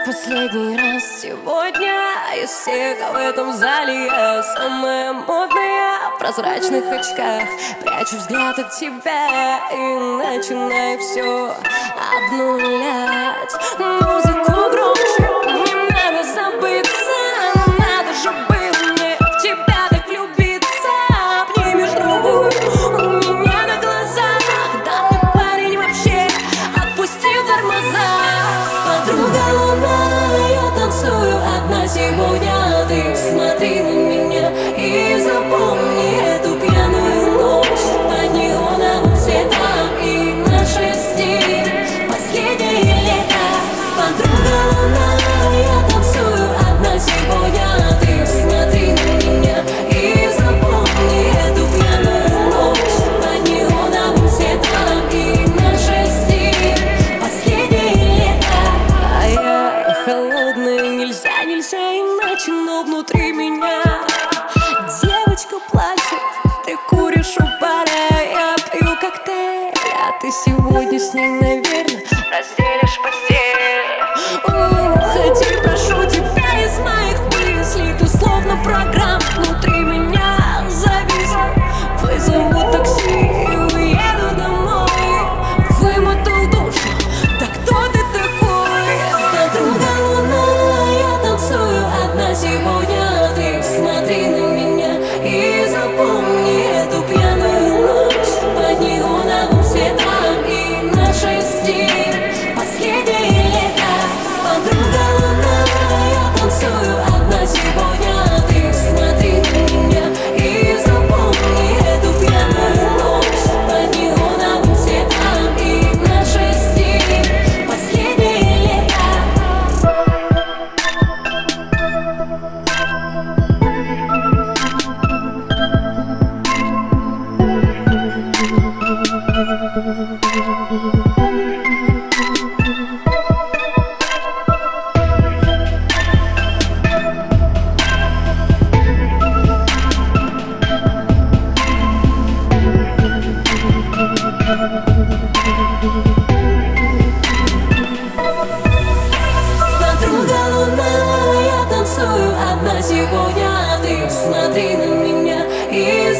как последний раз сегодня. Из всех в этом зале я самая модная. В прозрачных очках прячу взгляд от тебя. И начинаю все обнулять. Музыку громко Martin morning